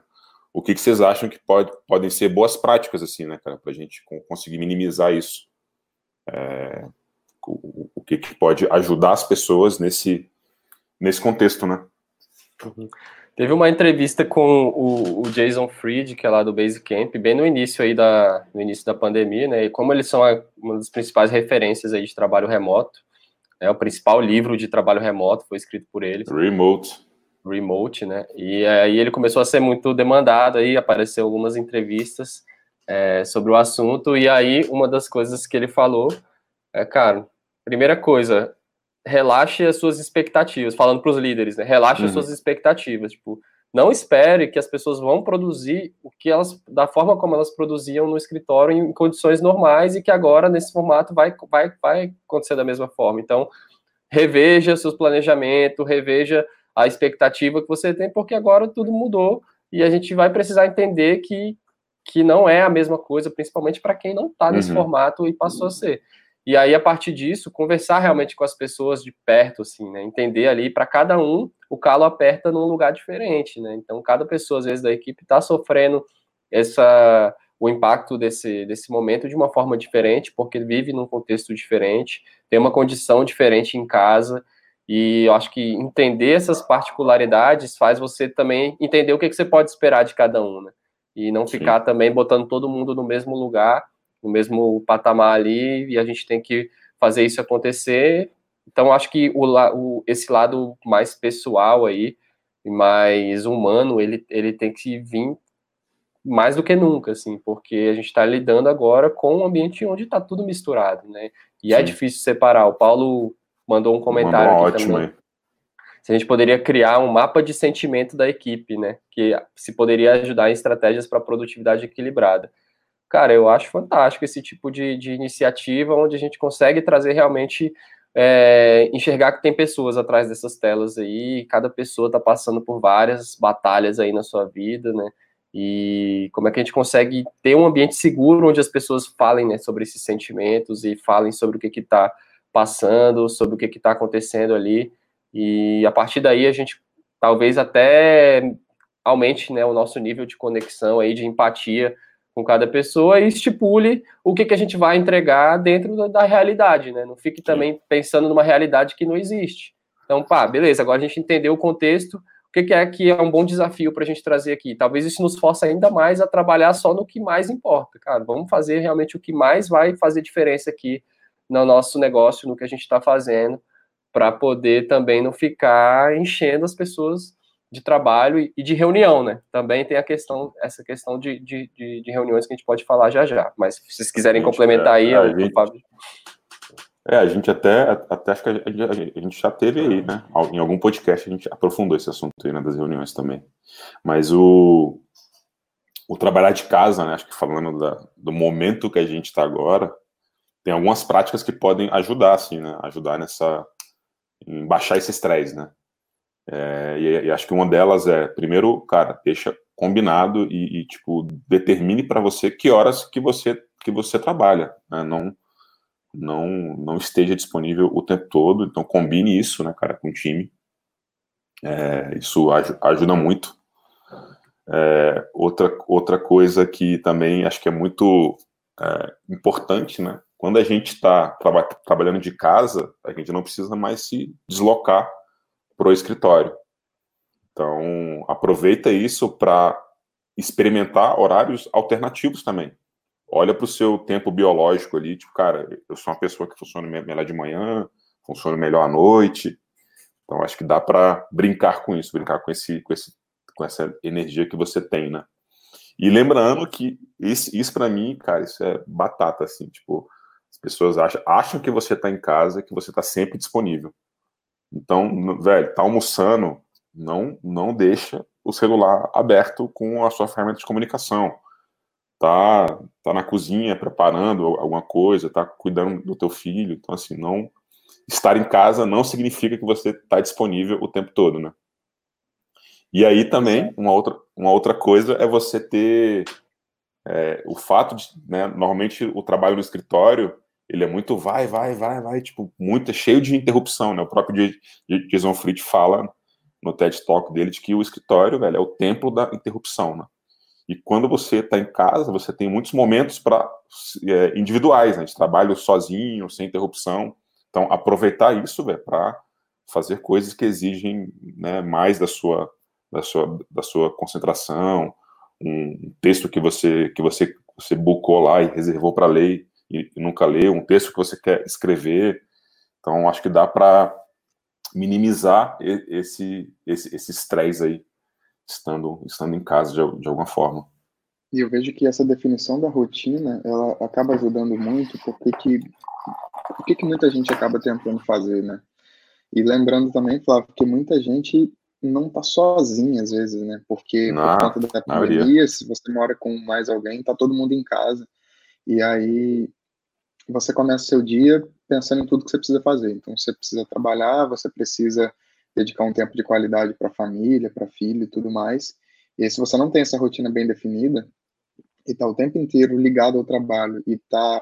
O que, que vocês acham que pode, podem ser boas práticas, assim, né, cara, para a gente conseguir minimizar isso? É, o, o que, que pode ajudar as pessoas nesse, nesse contexto, né? Uhum. Teve uma entrevista com o, o, Jason Fried, que é lá do Basecamp, bem no início aí da, no início da pandemia, né? E como eles são a, uma das principais referências aí de trabalho remoto, é o principal livro de trabalho remoto foi escrito por eles. Remote remote, né? E aí ele começou a ser muito demandado, aí apareceu algumas entrevistas é, sobre o assunto, e aí uma das coisas que ele falou é, cara, primeira coisa, relaxe as suas expectativas, falando para os líderes, né? Relaxe uhum. as suas expectativas, tipo, não espere que as pessoas vão produzir o que elas, da forma como elas produziam no escritório em condições normais e que agora nesse formato vai, vai, vai acontecer da mesma forma. Então, reveja seus planejamentos, reveja a expectativa que você tem, porque agora tudo mudou e a gente vai precisar entender que, que não é a mesma coisa, principalmente para quem não está nesse uhum. formato e passou a ser. E aí, a partir disso, conversar realmente com as pessoas de perto, assim, né? Entender ali, para cada um, o calo aperta num lugar diferente, né? Então, cada pessoa, às vezes, da equipe está sofrendo essa o impacto desse, desse momento de uma forma diferente, porque vive num contexto diferente, tem uma condição diferente em casa, e eu acho que entender essas particularidades faz você também entender o que, que você pode esperar de cada um, né? E não ficar Sim. também botando todo mundo no mesmo lugar, no mesmo patamar ali, e a gente tem que fazer isso acontecer. Então, acho que o, o, esse lado mais pessoal aí, mais humano, ele, ele tem que vir mais do que nunca, assim, porque a gente está lidando agora com um ambiente onde está tudo misturado, né? E é Sim. é difícil separar. O Paulo mandou um comentário mandou aqui ótimo, também. Se a gente poderia criar um mapa de sentimento da equipe, né? Que se poderia ajudar em estratégias para produtividade equilibrada. Cara, eu acho fantástico esse tipo de, de iniciativa onde a gente consegue trazer realmente é, enxergar que tem pessoas atrás dessas telas aí, cada pessoa está passando por várias batalhas aí na sua vida, né? E como é que a gente consegue ter um ambiente seguro onde as pessoas falem né, sobre esses sentimentos e falem sobre o que está passando, sobre o que está acontecendo ali. E a partir daí a gente talvez até aumente né, o nosso nível de conexão aí, de empatia com cada pessoa e estipule o que, que a gente vai entregar dentro da, da realidade, né? Não fique também pensando numa realidade que não existe. Então, pá, beleza, agora a gente entendeu o contexto, o que, que é que é um bom desafio para a gente trazer aqui? Talvez isso nos force ainda mais a trabalhar só no que mais importa, cara. Vamos fazer realmente o que mais vai fazer diferença aqui no nosso negócio, no que a gente está fazendo, para poder também não ficar enchendo as pessoas de trabalho e, de reunião, né? Também tem a questão, essa questão de, de, de, de reuniões que a gente pode falar já já. Mas se vocês quiserem gente, complementar é, aí, a gente, Fábio. É, a gente até, até acho que a gente, a gente, já teve aí, né? Em algum podcast a gente aprofundou esse assunto aí, né, das reuniões também. Mas o, o trabalhar de casa, né? Acho que falando da, do momento que a gente está agora, tem algumas práticas que podem ajudar, assim, né? Ajudar nessa. em baixar esse estresse, né? É, e, e, acho que uma delas é, primeiro, cara, deixa combinado e, e tipo, determine para você que horas que você que você trabalha, né? Não, não, não esteja disponível o tempo todo, então combine isso, né, cara, com o time. É, isso aj ajuda muito. É, outra, outra coisa que também acho que é muito é, importante, né? Quando a gente está traba trabalhando de casa, a gente não precisa mais se deslocar para o escritório. Então, aproveita isso para experimentar horários alternativos também. Olha para o seu tempo biológico ali, tipo, cara, eu sou uma pessoa que funciona melhor de manhã, funciona melhor à noite. Então, acho que dá para brincar com isso, brincar com, esse, com, esse, com essa energia que você tem, né? E lembrando que isso, isso para mim, cara, isso é batata, assim, tipo, as pessoas acham, acham que você está em casa, que você está sempre disponível. Então, velho, tá almoçando, não, não deixa o celular aberto com a sua ferramenta de comunicação. Tá, tá na cozinha preparando alguma coisa, tá cuidando do teu filho. Então, assim, não estar em casa não significa que você está disponível o tempo todo, né? E aí também, uma outra, uma outra coisa é você ter é, o fato de, né, normalmente o trabalho no escritório, ele é muito vai, vai, vai, vai, tipo, muito, cheio de interrupção, né? O próprio Jason Fried fala no TED Talk dele de que o escritório, velho, é o templo da interrupção, né? E quando você está em casa, você tem muitos momentos para é, individuais, né? De trabalho sozinho, sem interrupção. Então, aproveitar isso, velho, para fazer coisas que exigem né, mais da sua da sua, da sua concentração, um texto que você que você você bucou lá e reservou para ler e, e nunca leu, um texto que você quer escrever. Então, acho que dá para minimizar esse esse esse estresse aí estando estando em casa de, de alguma forma. E eu vejo que essa definição da rotina, ela acaba ajudando muito, porque que, porque que muita gente acaba tentando fazer, né? E lembrando também, Flávio, que muita gente não tá sozinha às vezes, né? Porque não, por conta da pandemia, se você mora com mais alguém, tá todo mundo em casa. E aí você começa seu dia pensando em tudo que você precisa fazer. Então você precisa trabalhar, você precisa dedicar um tempo de qualidade para a família, para filho e tudo mais. E aí, se você não tem essa rotina bem definida e tá o tempo inteiro ligado ao trabalho e tá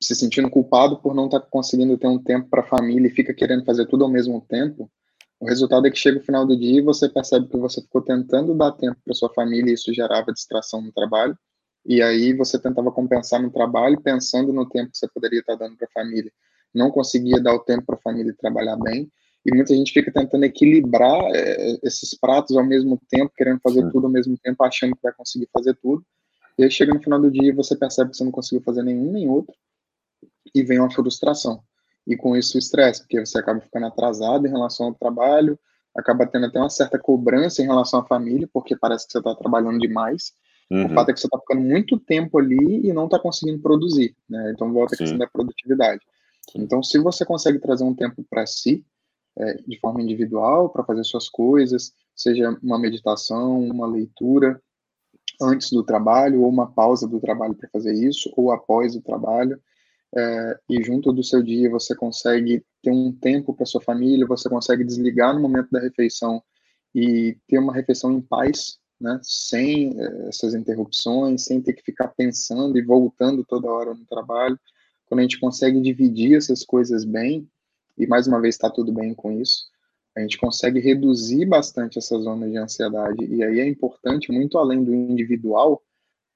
se sentindo culpado por não estar tá conseguindo ter um tempo para a família e fica querendo fazer tudo ao mesmo tempo, o resultado é que chega o final do dia e você percebe que você ficou tentando dar tempo para sua família e isso gerava distração no trabalho. E aí você tentava compensar no trabalho, pensando no tempo que você poderia estar dando para a família. Não conseguia dar o tempo para a família trabalhar bem, e muita gente fica tentando equilibrar é, esses pratos ao mesmo tempo, querendo fazer Sim. tudo ao mesmo tempo, achando que vai conseguir fazer tudo. E aí chega no final do dia você percebe que você não conseguiu fazer nenhum nem outro, e vem uma frustração. E com isso o estresse, porque você acaba ficando atrasado em relação ao trabalho, acaba tendo até uma certa cobrança em relação à família, porque parece que você está trabalhando demais. Uhum. O fato é que você está ficando muito tempo ali e não está conseguindo produzir, né? Então volta a questão da produtividade. Então, se você consegue trazer um tempo para si, é, de forma individual, para fazer suas coisas, seja uma meditação, uma leitura antes do trabalho, ou uma pausa do trabalho para fazer isso, ou após o trabalho, é, e junto do seu dia você consegue ter um tempo para sua família, você consegue desligar no momento da refeição e ter uma refeição em paz, né, sem é, essas interrupções, sem ter que ficar pensando e voltando toda hora no trabalho. Quando a gente consegue dividir essas coisas bem, e mais uma vez está tudo bem com isso, a gente consegue reduzir bastante essas zonas de ansiedade. E aí é importante, muito além do individual,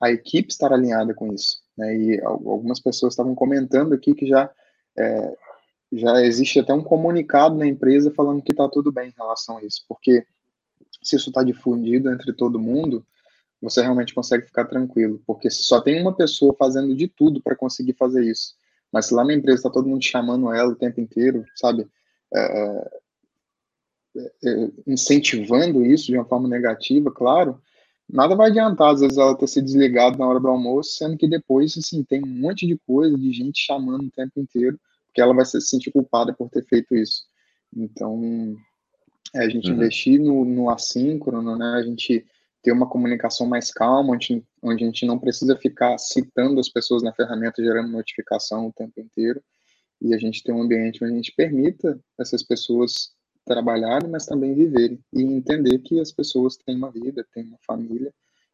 a equipe estar alinhada com isso. Né? E algumas pessoas estavam comentando aqui que já, é, já existe até um comunicado na empresa falando que está tudo bem em relação a isso, porque se isso está difundido entre todo mundo, você realmente consegue ficar tranquilo, porque se só tem uma pessoa fazendo de tudo para conseguir fazer isso, mas se lá na empresa está todo mundo chamando ela o tempo inteiro, sabe, é, é, é, incentivando isso de uma forma negativa, claro, nada vai adiantar, às vezes, ela ter se desligado na hora do almoço, sendo que depois, assim, tem um monte de coisa, de gente chamando o tempo inteiro, porque ela vai se sentir culpada por ter feito isso. Então, é a gente uhum. investir no, no assíncrono, né, a gente ter uma comunicação mais calma, onde, onde a gente não precisa ficar citando as pessoas na ferramenta, gerando notificação o tempo inteiro, e a gente ter um ambiente onde a gente permita essas pessoas trabalharem, mas também viverem e entender que as pessoas têm uma vida, têm uma família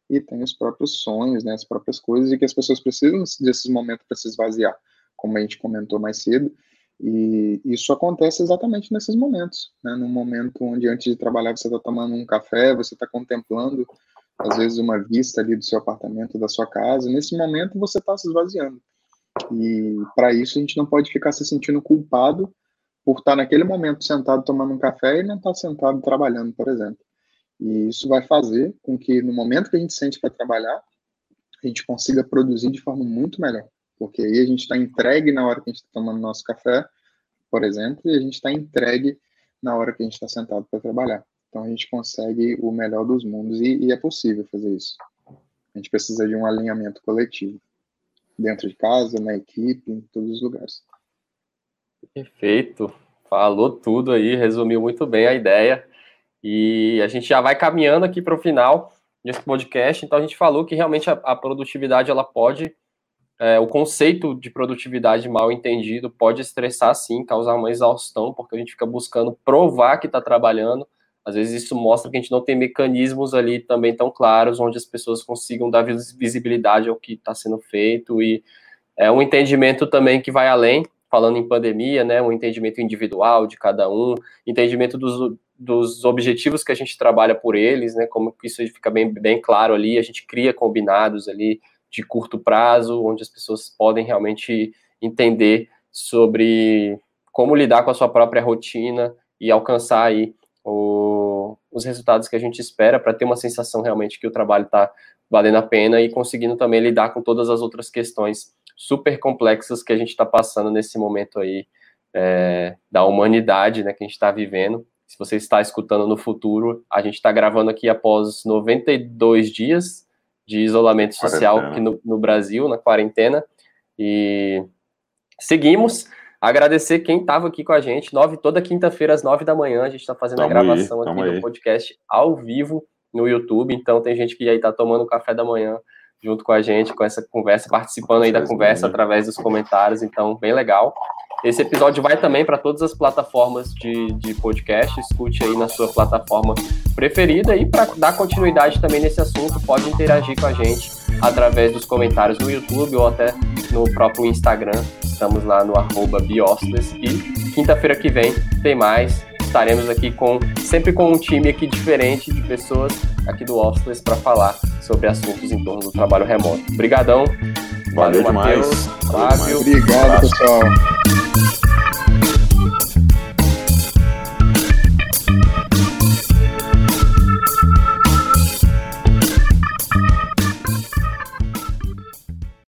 e têm os próprios sonhos, né, as próprias coisas e que as pessoas precisam desses momentos para se esvaziar, como a gente comentou mais cedo. E isso acontece exatamente nesses momentos, né? No momento onde antes de trabalhar você está tomando um café, você está contemplando às vezes uma vista ali do seu apartamento, da sua casa. Nesse momento você está se esvaziando. E para isso a gente não pode ficar se sentindo culpado por estar naquele momento sentado tomando um café e não estar sentado trabalhando, por exemplo. E isso vai fazer com que no momento que a gente sente para trabalhar, a gente consiga produzir de forma muito melhor. Porque aí a gente está entregue na hora que a gente está tomando nosso café, por exemplo, e a gente está entregue na hora que a gente está sentado para trabalhar. Então a gente consegue o melhor dos mundos e, e é possível fazer isso. A gente precisa de um alinhamento coletivo dentro de casa, na equipe, em todos os lugares. Perfeito. Falou tudo aí, resumiu muito bem a ideia. E a gente já vai caminhando aqui para o final desse podcast. Então a gente falou que realmente a, a produtividade ela pode, é, o conceito de produtividade mal entendido pode estressar sim, causar uma exaustão, porque a gente fica buscando provar que está trabalhando. Às vezes isso mostra que a gente não tem mecanismos ali também tão claros onde as pessoas consigam dar visibilidade ao que está sendo feito e é um entendimento também que vai além falando em pandemia, né, um entendimento individual de cada um, entendimento dos, dos objetivos que a gente trabalha por eles, né, como que isso fica bem, bem claro ali, a gente cria combinados ali de curto prazo, onde as pessoas podem realmente entender sobre como lidar com a sua própria rotina e alcançar aí o, os resultados que a gente espera para ter uma sensação realmente que o trabalho está valendo a pena e conseguindo também lidar com todas as outras questões super complexas que a gente está passando nesse momento aí é, da humanidade, né, que a gente está vivendo. Se você está escutando no futuro, a gente está gravando aqui após 92 dias de isolamento social aqui no, no Brasil, na quarentena, e seguimos. Agradecer quem estava aqui com a gente. Nove, toda quinta-feira, às nove da manhã, a gente está fazendo tamo a gravação aí, aqui do podcast ao vivo no YouTube. Então tem gente que aí está tomando café da manhã junto com a gente, com essa conversa, participando aí da conversa através dos comentários, então, bem legal. Esse episódio vai também para todas as plataformas de, de podcast, escute aí na sua plataforma preferida e para dar continuidade também nesse assunto, pode interagir com a gente através dos comentários no YouTube ou até no próprio Instagram, estamos lá no arroba Biostless e quinta-feira que vem tem mais, estaremos aqui com sempre com um time aqui diferente de pessoas aqui do Officeless para falar sobre assuntos em torno do trabalho remoto. Obrigadão. Valeu, valeu demais. Mateus, valeu Demais. Obrigado, pessoal.